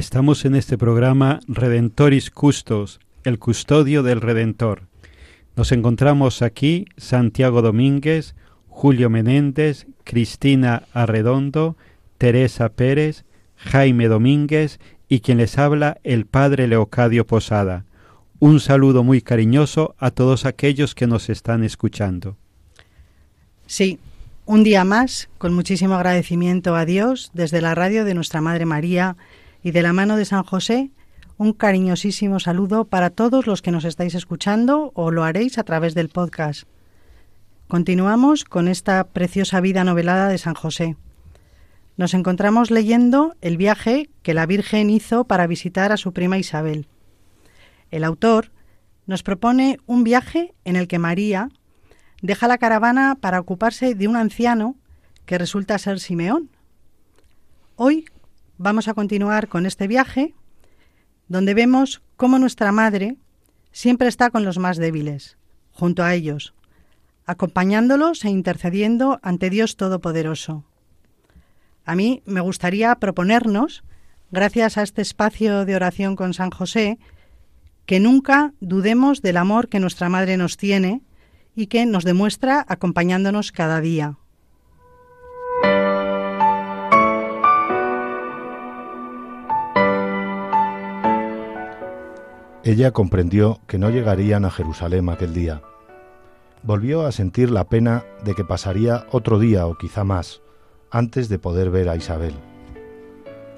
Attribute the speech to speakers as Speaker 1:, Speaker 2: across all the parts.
Speaker 1: Estamos en este programa Redentoris Custos, el custodio del Redentor. Nos encontramos aquí Santiago Domínguez, Julio Menéndez, Cristina Arredondo, Teresa Pérez, Jaime Domínguez y quien les habla el Padre Leocadio Posada. Un saludo muy cariñoso a todos aquellos que nos están escuchando.
Speaker 2: Sí, un día más, con muchísimo agradecimiento a Dios, desde la radio de Nuestra Madre María y de la mano de San José, un cariñosísimo saludo para todos los que nos estáis escuchando o lo haréis a través del podcast. Continuamos con esta preciosa vida novelada de San José. Nos encontramos leyendo el viaje que la Virgen hizo para visitar a su prima Isabel. El autor nos propone un viaje en el que María deja la caravana para ocuparse de un anciano que resulta ser Simeón. Hoy vamos a continuar con este viaje donde vemos cómo nuestra Madre siempre está con los más débiles, junto a ellos, acompañándolos e intercediendo ante Dios Todopoderoso. A mí me gustaría proponernos, gracias a este espacio de oración con San José, que nunca dudemos del amor que nuestra Madre nos tiene y que nos demuestra acompañándonos cada día.
Speaker 3: Ella comprendió que no llegarían a Jerusalén aquel día. Volvió a sentir la pena de que pasaría otro día o quizá más antes de poder ver a Isabel.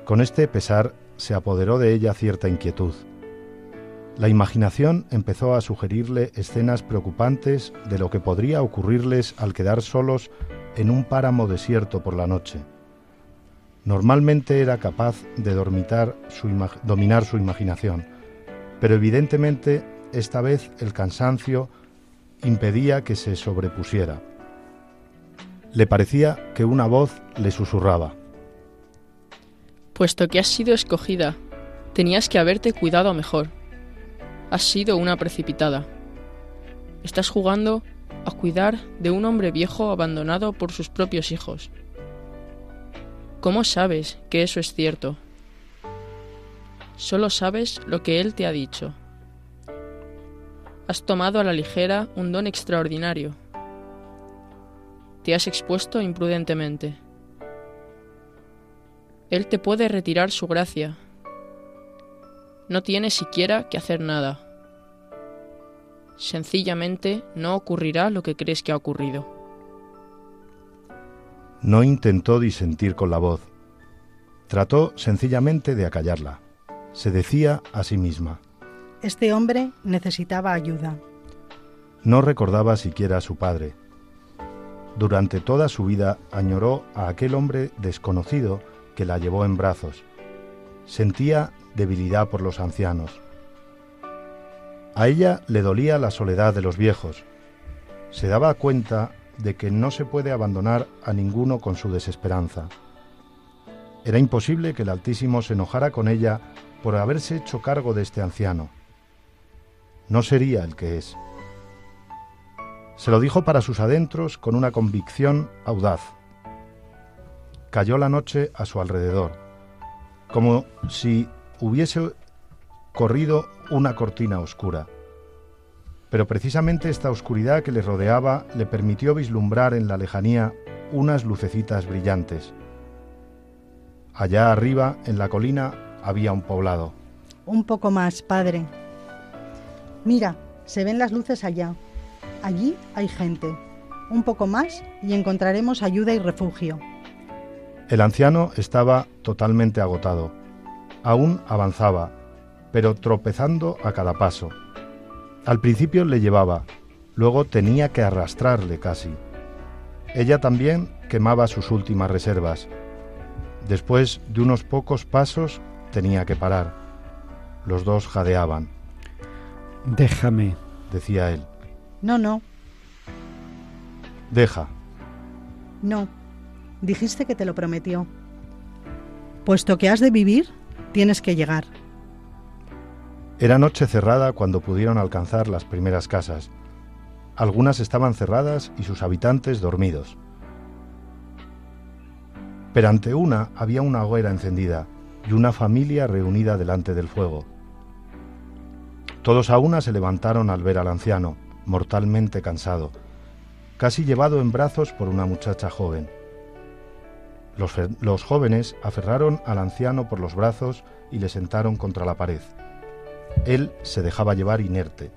Speaker 3: Con este pesar se apoderó de ella cierta inquietud. La imaginación empezó a sugerirle escenas preocupantes de lo que podría ocurrirles al quedar solos en un páramo desierto por la noche. Normalmente era capaz de dormitar su dominar su imaginación, pero evidentemente esta vez el cansancio impedía que se sobrepusiera. Le parecía que una voz le susurraba.
Speaker 4: Puesto que has sido escogida, tenías que haberte cuidado mejor. Has sido una precipitada. Estás jugando a cuidar de un hombre viejo abandonado por sus propios hijos. ¿Cómo sabes que eso es cierto? Solo sabes lo que él te ha dicho. Has tomado a la ligera un don extraordinario. Te has expuesto imprudentemente. Él te puede retirar su gracia. No tienes siquiera que hacer nada. Sencillamente no ocurrirá lo que crees que ha ocurrido.
Speaker 3: No intentó disentir con la voz. Trató sencillamente de acallarla. Se decía a sí misma.
Speaker 2: Este hombre necesitaba ayuda.
Speaker 3: No recordaba siquiera a su padre. Durante toda su vida añoró a aquel hombre desconocido que la llevó en brazos. Sentía debilidad por los ancianos. A ella le dolía la soledad de los viejos. Se daba cuenta de que no se puede abandonar a ninguno con su desesperanza. Era imposible que el Altísimo se enojara con ella por haberse hecho cargo de este anciano. No sería el que es. Se lo dijo para sus adentros con una convicción audaz. Cayó la noche a su alrededor, como si hubiese corrido una cortina oscura. Pero precisamente esta oscuridad que le rodeaba le permitió vislumbrar en la lejanía unas lucecitas brillantes. Allá arriba, en la colina, había un poblado.
Speaker 2: Un poco más, padre. Mira, se ven las luces allá. Allí hay gente. Un poco más y encontraremos ayuda y refugio.
Speaker 3: El anciano estaba totalmente agotado. Aún avanzaba, pero tropezando a cada paso. Al principio le llevaba, luego tenía que arrastrarle casi. Ella también quemaba sus últimas reservas. Después de unos pocos pasos tenía que parar. Los dos jadeaban.
Speaker 1: Déjame,
Speaker 3: decía él.
Speaker 2: No, no,
Speaker 3: Deja.
Speaker 2: no. Dijiste que te lo prometió. Puesto que has de vivir, tienes que llegar.
Speaker 3: Era noche cerrada cuando pudieron alcanzar las primeras casas. Algunas estaban cerradas y sus habitantes dormidos. Pero ante una había una hoguera encendida y una familia reunida delante del fuego. Todos a una se levantaron al ver al anciano, mortalmente cansado, casi llevado en brazos por una muchacha joven. Los, los jóvenes aferraron al anciano por los brazos y le sentaron contra la pared. Él se dejaba llevar inerte.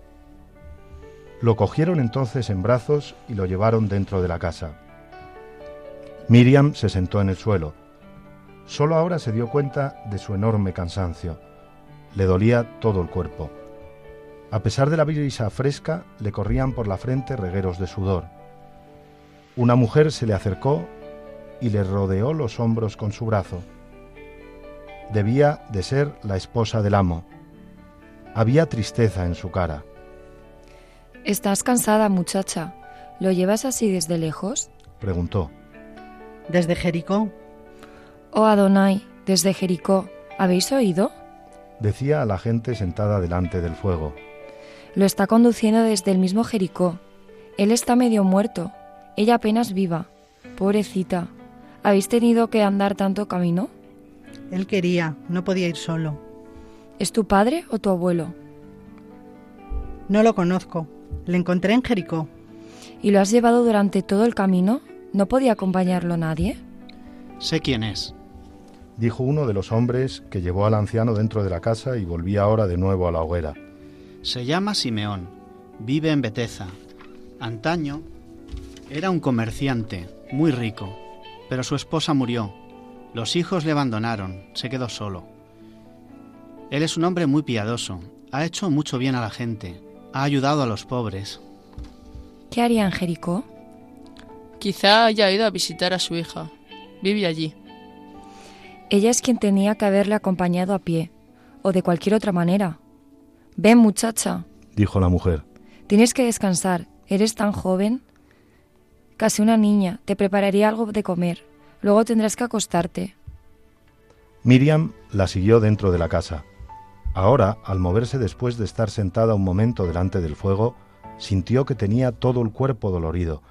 Speaker 3: Lo cogieron entonces en brazos y lo llevaron dentro de la casa. Miriam se sentó en el suelo. Solo ahora se dio cuenta de su enorme cansancio. Le dolía todo el cuerpo. A pesar de la brisa fresca, le corrían por la frente regueros de sudor. Una mujer se le acercó y le rodeó los hombros con su brazo. Debía de ser la esposa del amo. Había tristeza en su cara.
Speaker 5: Estás cansada, muchacha. ¿Lo llevas así desde lejos?
Speaker 3: Preguntó.
Speaker 2: Desde Jericó.
Speaker 5: Oh Adonai, desde Jericó. ¿Habéis oído?
Speaker 3: Decía a la gente sentada delante del fuego.
Speaker 5: Lo está conduciendo desde el mismo Jericó. Él está medio muerto. Ella apenas viva. Pobrecita. ¿Habéis tenido que andar tanto camino?
Speaker 2: Él quería, no podía ir solo.
Speaker 5: ¿Es tu padre o tu abuelo?
Speaker 2: No lo conozco. Le encontré en Jericó.
Speaker 5: ¿Y lo has llevado durante todo el camino? ¿No podía acompañarlo nadie?
Speaker 6: Sé quién es.
Speaker 3: Dijo uno de los hombres que llevó al anciano dentro de la casa y volvía ahora de nuevo a la hoguera.
Speaker 6: Se llama Simeón. Vive en Beteza. Antaño era un comerciante muy rico, pero su esposa murió. Los hijos le abandonaron. Se quedó solo. Él es un hombre muy piadoso. Ha hecho mucho bien a la gente. Ha ayudado a los pobres.
Speaker 5: ¿Qué haría en Jericó?
Speaker 4: Quizá haya ido a visitar a su hija. Vive allí.
Speaker 5: Ella es quien tenía que haberle acompañado a pie, o de cualquier otra manera. Ven, muchacha,
Speaker 3: Dijo la mujer.
Speaker 5: tienes que descansar. Eres tan joven. Casi una niña. Te prepararía algo de comer. Luego tendrás que acostarte.
Speaker 3: Miriam la siguió dentro de la casa. Ahora, al moverse después de estar sentada un momento delante del fuego, sintió que tenía todo el cuerpo dolorido,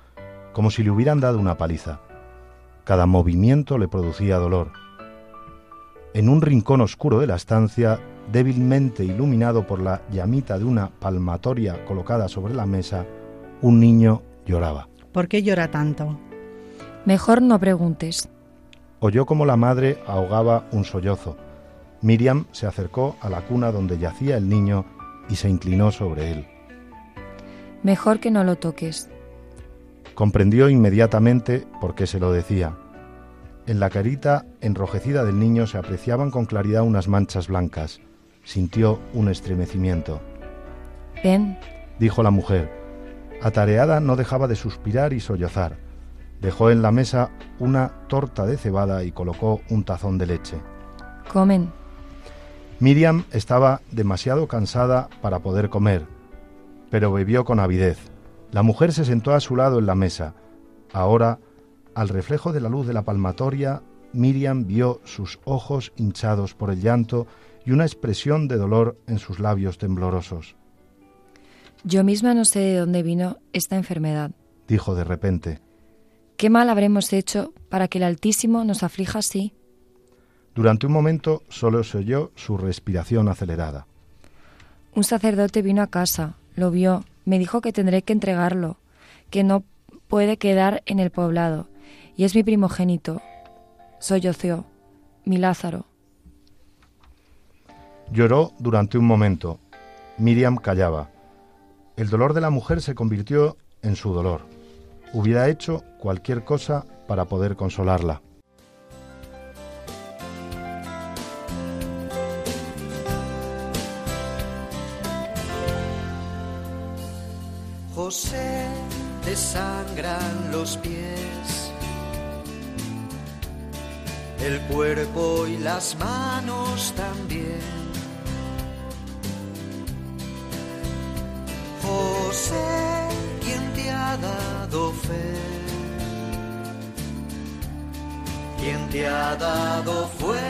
Speaker 3: como si le hubieran dado una paliza. Cada movimiento le producía dolor. En un rincón oscuro de la estancia, débilmente iluminado por la llamita de una palmatoria colocada sobre la mesa, un niño lloraba.
Speaker 2: ¿Por qué llora tanto?
Speaker 5: Mejor no preguntes.
Speaker 3: Oyó como la madre ahogaba un sollozo. Miriam se acercó a la cuna donde yacía el niño y se inclinó sobre él.
Speaker 5: Mejor que no lo toques.
Speaker 3: Comprendió inmediatamente por qué se lo decía. En la carita enrojecida del niño se apreciaban con claridad unas manchas blancas. Sintió un estremecimiento.
Speaker 5: Ven,
Speaker 3: Dijo la mujer. Atareada no dejaba de suspirar y sollozar. Dejó en la mesa una torta de cebada y colocó un tazón de leche.
Speaker 5: Comen.
Speaker 3: Miriam estaba demasiado cansada para poder comer, pero bebió con avidez. La mujer se sentó a su lado en la mesa. Ahora, al reflejo de la luz de la palmatoria, Miriam vio sus ojos hinchados por el llanto y una expresión de dolor en sus labios temblorosos.
Speaker 5: Yo misma no sé de dónde vino esta enfermedad,
Speaker 3: dijo de repente.
Speaker 5: ¿Qué mal habremos hecho para que el Altísimo nos aflija así?
Speaker 3: Durante un momento solo se oyó su respiración acelerada.
Speaker 5: Un sacerdote vino a casa, lo vio, me dijo que tendré que entregarlo, que no puede quedar en el poblado, y es mi primogénito. Soy Ocio, mi Lázaro.
Speaker 3: Lloró durante un momento. Miriam callaba. El dolor de la mujer se convirtió en su dolor. Hubiera hecho cualquier cosa para poder consolarla.
Speaker 7: José te sangran los pies, el cuerpo y las manos también. José, quien te ha dado fe, quien te ha dado fuerzas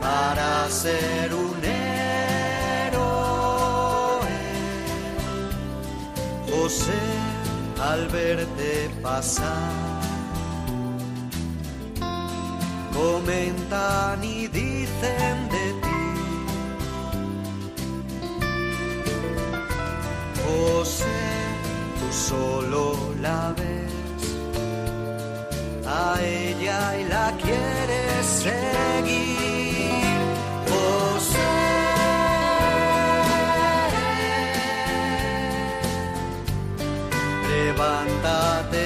Speaker 7: para ser un héroe. José, al verte pasar, comentan y dicen de ti. José, tú solo la ves a ella y la quieres seguir. José, levántate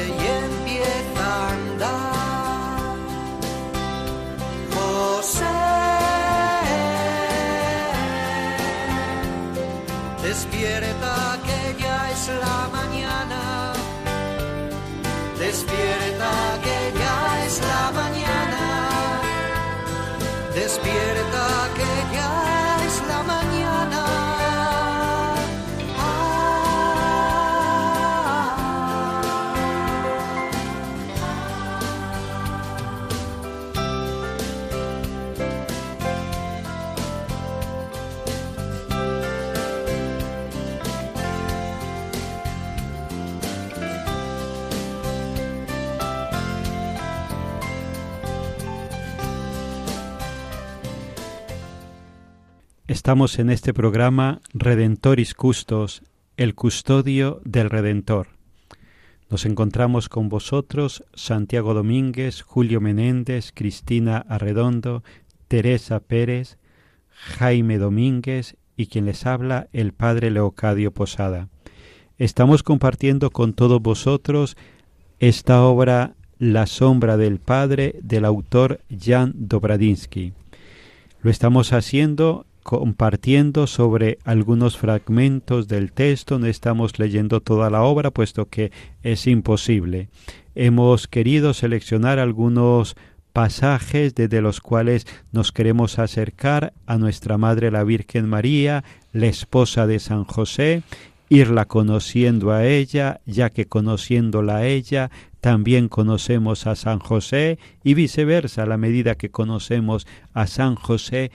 Speaker 1: Estamos en este programa Redentoris Custos, el custodio del Redentor. Nos encontramos con vosotros Santiago Domínguez, Julio Menéndez, Cristina Arredondo, Teresa Pérez, Jaime Domínguez y quien les habla el Padre Leocadio Posada. Estamos compartiendo con todos vosotros esta obra La sombra del Padre del autor Jan Dobradinsky. Lo estamos haciendo compartiendo sobre algunos fragmentos del texto, no estamos leyendo toda la obra, puesto que es imposible. Hemos querido seleccionar algunos pasajes desde los cuales nos queremos acercar a nuestra Madre la Virgen María, la esposa de San José, irla conociendo a ella, ya que conociéndola a ella, también conocemos a San José y viceversa, a la medida que conocemos a San José,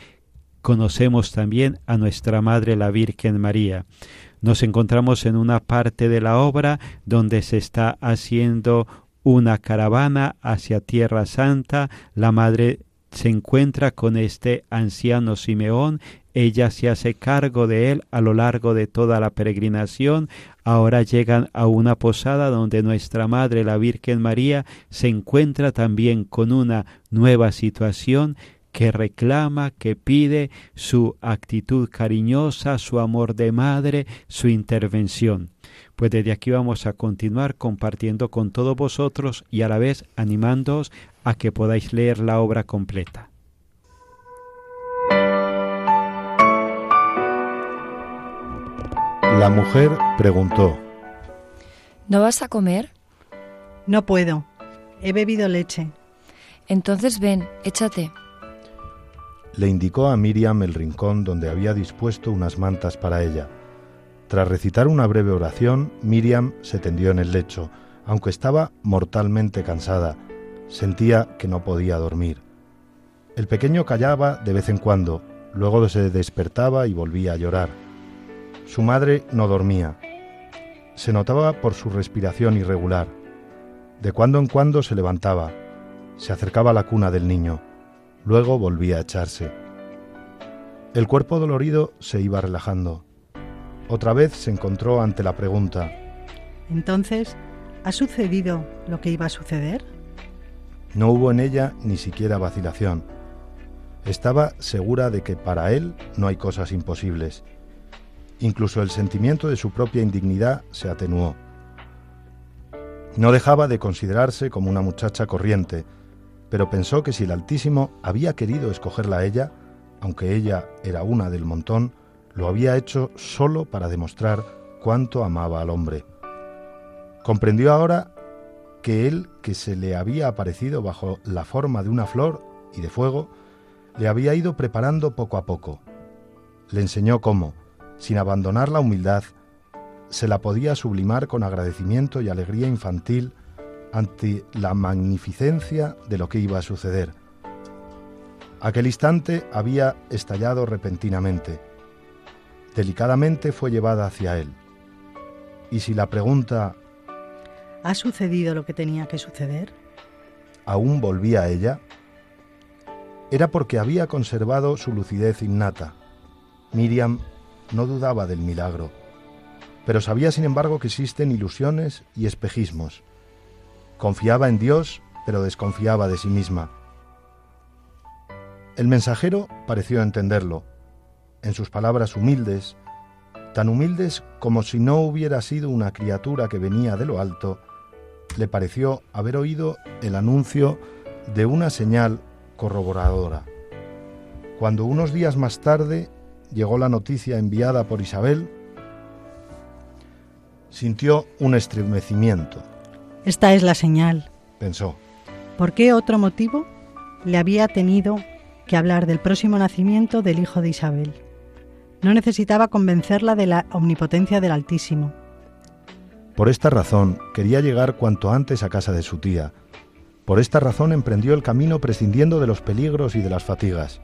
Speaker 1: conocemos también a nuestra Madre la Virgen María. Nos encontramos en una parte de la obra donde se está haciendo una caravana hacia Tierra Santa. La Madre se encuentra con este anciano Simeón, ella se hace cargo de él a lo largo de toda la peregrinación. Ahora llegan a una posada donde nuestra Madre, la Virgen María, se encuentra también con una nueva situación que reclama, que pide su actitud cariñosa, su amor de madre, su intervención. Pues desde aquí vamos a continuar compartiendo con todos vosotros y a la vez animándoos a que podáis leer la obra completa.
Speaker 3: La mujer preguntó,
Speaker 5: ¿No vas a comer?
Speaker 2: No puedo. He bebido leche.
Speaker 5: Entonces ven, échate.
Speaker 3: Le indicó a Miriam el rincón donde había dispuesto unas mantas para ella. Tras recitar una breve oración, Miriam se tendió en el lecho, aunque estaba mortalmente cansada. Sentía que no podía dormir. El pequeño callaba de vez en cuando, luego se despertaba y volvía a llorar. Su madre no dormía. Se notaba por su respiración irregular. De cuando en cuando se levantaba, se acercaba a la cuna del niño, luego volvía a echarse. El cuerpo dolorido se iba relajando. Otra vez se encontró ante la pregunta.
Speaker 2: Entonces, ¿ha sucedido lo que iba a suceder?
Speaker 3: No hubo en ella ni siquiera vacilación. Estaba segura de que para él no hay cosas imposibles. Incluso el sentimiento de su propia indignidad se atenuó. No dejaba de considerarse como una muchacha corriente, pero pensó que si el Altísimo había querido escogerla a ella, aunque ella era una del montón, lo había hecho solo para demostrar cuánto amaba al hombre. Comprendió ahora que él, que se le había aparecido bajo la forma de una flor y de fuego, le había ido preparando poco a poco. Le enseñó cómo, sin abandonar la humildad, se la podía sublimar con agradecimiento y alegría infantil ante la magnificencia de lo que iba a suceder. Aquel instante había estallado repentinamente. Delicadamente fue llevada hacia él. Y si la pregunta
Speaker 2: ¿Ha sucedido lo que tenía que suceder?
Speaker 3: aún volvía a ella, era porque había conservado su lucidez innata. Miriam no dudaba del milagro, pero sabía sin embargo que existen ilusiones y espejismos. Confiaba en Dios, pero desconfiaba de sí misma. El mensajero pareció entenderlo. En sus palabras humildes, tan humildes como si no hubiera sido una criatura que venía de lo alto, le pareció haber oído el anuncio de una señal corroboradora. Cuando unos días más tarde llegó la noticia enviada por Isabel, sintió un estremecimiento.
Speaker 2: Esta es la señal.
Speaker 3: Pensó,
Speaker 2: ¿Por qué otro motivo le había tenido que hablar del próximo nacimiento del hijo de Isabel? No necesitaba convencerla de la omnipotencia del Altísimo.
Speaker 3: por esta razón quería llegar cuanto antes a casa de su tía. Por esta razón emprendió el camino prescindiendo de los peligros y de las fatigas.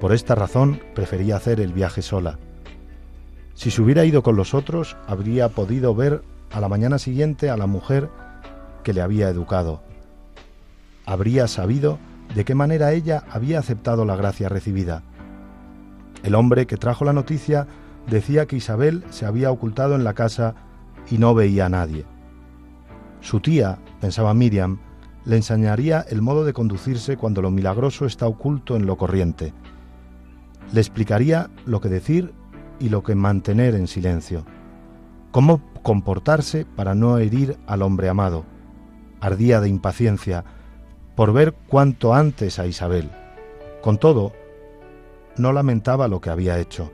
Speaker 3: Por esta razón prefería hacer el viaje sola. Si se hubiera ido con los otros, habría podido ver a la mañana siguiente a la mujer que le había educado. Habría sabido de qué manera ella había aceptado la gracia recibida. El hombre que trajo la noticia decía que Isabel se había ocultado en la casa y no veía a nadie. Su tía, pensaba Miriam, le enseñaría el modo de conducirse cuando lo milagroso está oculto en lo corriente. Le explicaría lo que decir y lo que mantener en silencio. Cómo comportarse para no herir al hombre amado. Ardía de impaciencia por ver cuanto antes a Isabel. Con todo, no lamentaba lo que había hecho.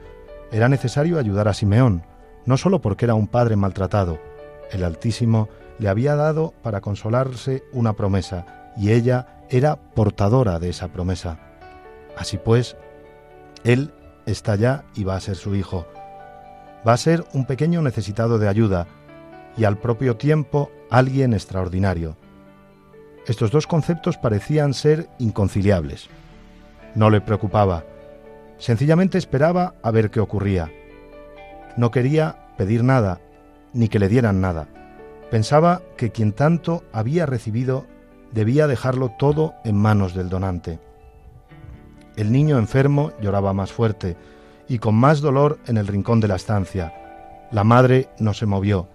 Speaker 3: Era necesario ayudar a Simeón, no solo porque era un padre maltratado. El Altísimo le había dado para consolarse una promesa, y ella era portadora de esa promesa. Así pues, él está ya y va a ser su hijo. Va a ser un pequeño necesitado de ayuda y al propio tiempo alguien extraordinario. Estos dos conceptos parecían ser inconciliables. No le preocupaba. Sencillamente esperaba a ver qué ocurría. No quería pedir nada, ni que le dieran nada. Pensaba que quien tanto había recibido debía dejarlo todo en manos del donante. El niño enfermo lloraba más fuerte y con más dolor en el rincón de la estancia. La madre no se movió.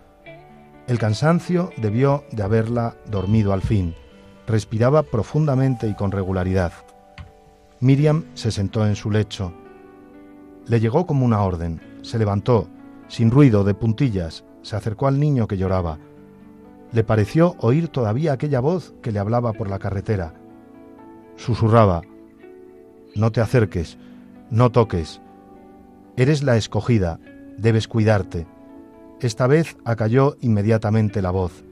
Speaker 3: El cansancio debió de haberla dormido al fin. Respiraba profundamente y con regularidad. Miriam se sentó en su lecho. Le llegó como una orden. Se levantó, sin ruido, de puntillas, se acercó al niño que lloraba. Le pareció oír todavía aquella voz que le hablaba por la carretera. Susurraba, No te acerques, no toques. Eres la escogida, debes cuidarte. Esta vez acalló inmediatamente la voz.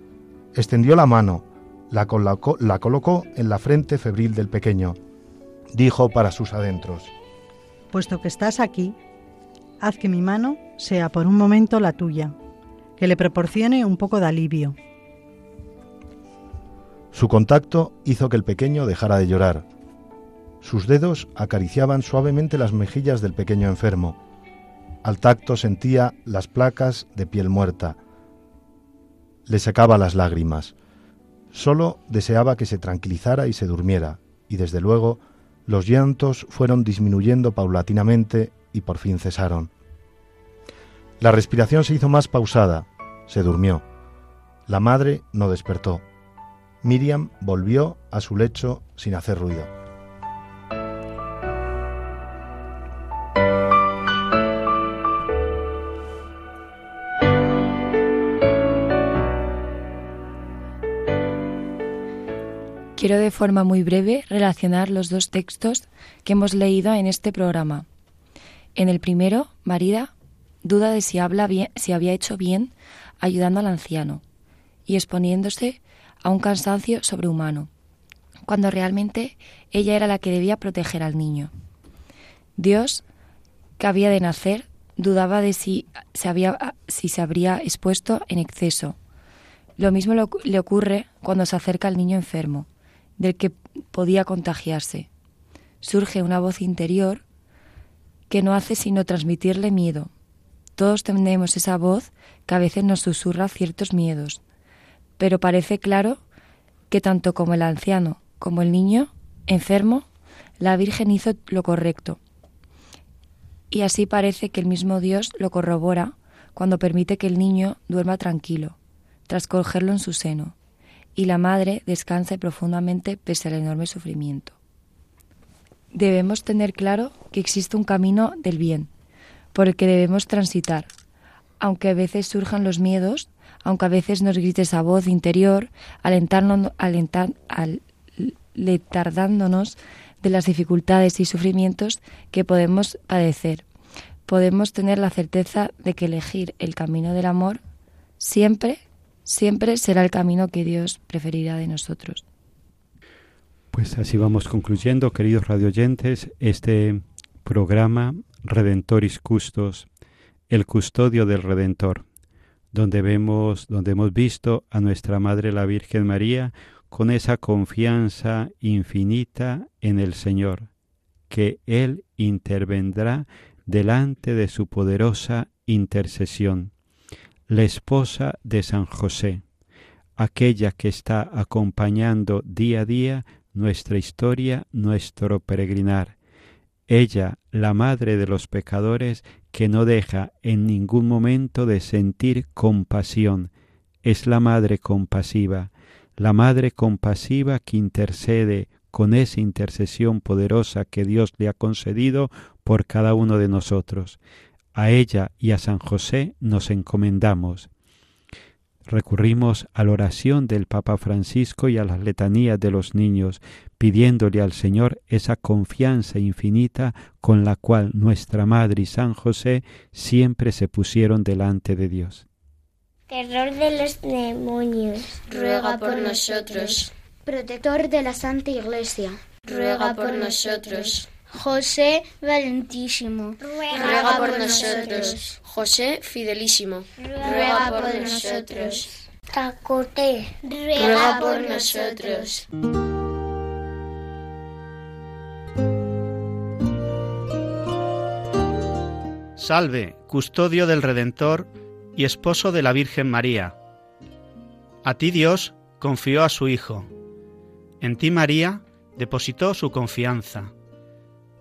Speaker 3: Extendió la mano, la colocó, la colocó en la frente febril del pequeño. Dijo para sus adentros.
Speaker 2: Puesto que estás aquí, haz que mi mano sea por un momento la tuya, que le proporcione un poco de alivio.
Speaker 3: Su contacto hizo que el pequeño dejara de llorar. Sus dedos acariciaban suavemente las mejillas del pequeño enfermo. Al tacto sentía las placas de piel muerta. Le secaba las lágrimas. Solo deseaba que se tranquilizara y se durmiera, y desde luego los llantos fueron disminuyendo paulatinamente y por fin cesaron. La respiración se hizo más pausada, se durmió. La madre no despertó. Miriam volvió a su lecho sin hacer ruido.
Speaker 5: Quiero de forma muy breve relacionar los dos textos que hemos leído en este programa. En el primero, Marida duda de si, habla bien, si había hecho bien ayudando al anciano y exponiéndose a un cansancio sobrehumano, cuando realmente ella era la que debía proteger al niño. Dios, que había de nacer, dudaba de si se, había, si se habría expuesto en exceso. Lo mismo le ocurre cuando se acerca al niño enfermo del que podía contagiarse. Surge una voz interior que no hace sino transmitirle miedo. Todos tenemos esa voz que a veces nos susurra ciertos miedos, pero parece claro que tanto como el anciano como el niño enfermo, la Virgen hizo lo correcto. Y así parece que el mismo Dios lo corrobora cuando permite que el niño duerma tranquilo, tras cogerlo en su seno y la madre descanse profundamente pese al enorme sufrimiento. Debemos tener claro que existe un camino del bien, por el que debemos transitar, aunque a veces surjan los miedos, aunque a veces nos grite esa voz interior, alentándonos, de las dificultades y sufrimientos que podemos padecer. Podemos tener la certeza de que elegir el camino del amor siempre siempre será el camino que Dios preferirá de nosotros.
Speaker 1: Pues así vamos concluyendo, queridos radioyentes, este programa Redentoris Custos, el custodio del Redentor, donde vemos, donde hemos visto a nuestra Madre la Virgen María con esa confianza infinita en el Señor, que Él intervendrá delante de su poderosa intercesión la esposa de San José, aquella que está acompañando día a día nuestra historia, nuestro peregrinar. Ella, la madre de los pecadores, que no deja en ningún momento de sentir compasión, es la madre compasiva, la madre compasiva que intercede con esa intercesión poderosa que Dios le ha concedido por cada uno de nosotros. A ella y a San José nos encomendamos. Recurrimos a la oración del Papa Francisco y a las letanías de los niños, pidiéndole al Señor esa confianza infinita con la cual nuestra Madre y San José siempre se pusieron delante de Dios.
Speaker 8: Terror de los demonios,
Speaker 9: ruega por nosotros.
Speaker 10: Protector de la Santa Iglesia,
Speaker 9: ruega por nosotros.
Speaker 10: José Valentísimo,
Speaker 9: ruega por nosotros. José Fidelísimo, ruega por nosotros.
Speaker 8: Tacote,
Speaker 9: ruega por nosotros.
Speaker 6: Salve, custodio del Redentor y esposo de la Virgen María. A ti Dios confió a su Hijo. En ti María depositó su confianza.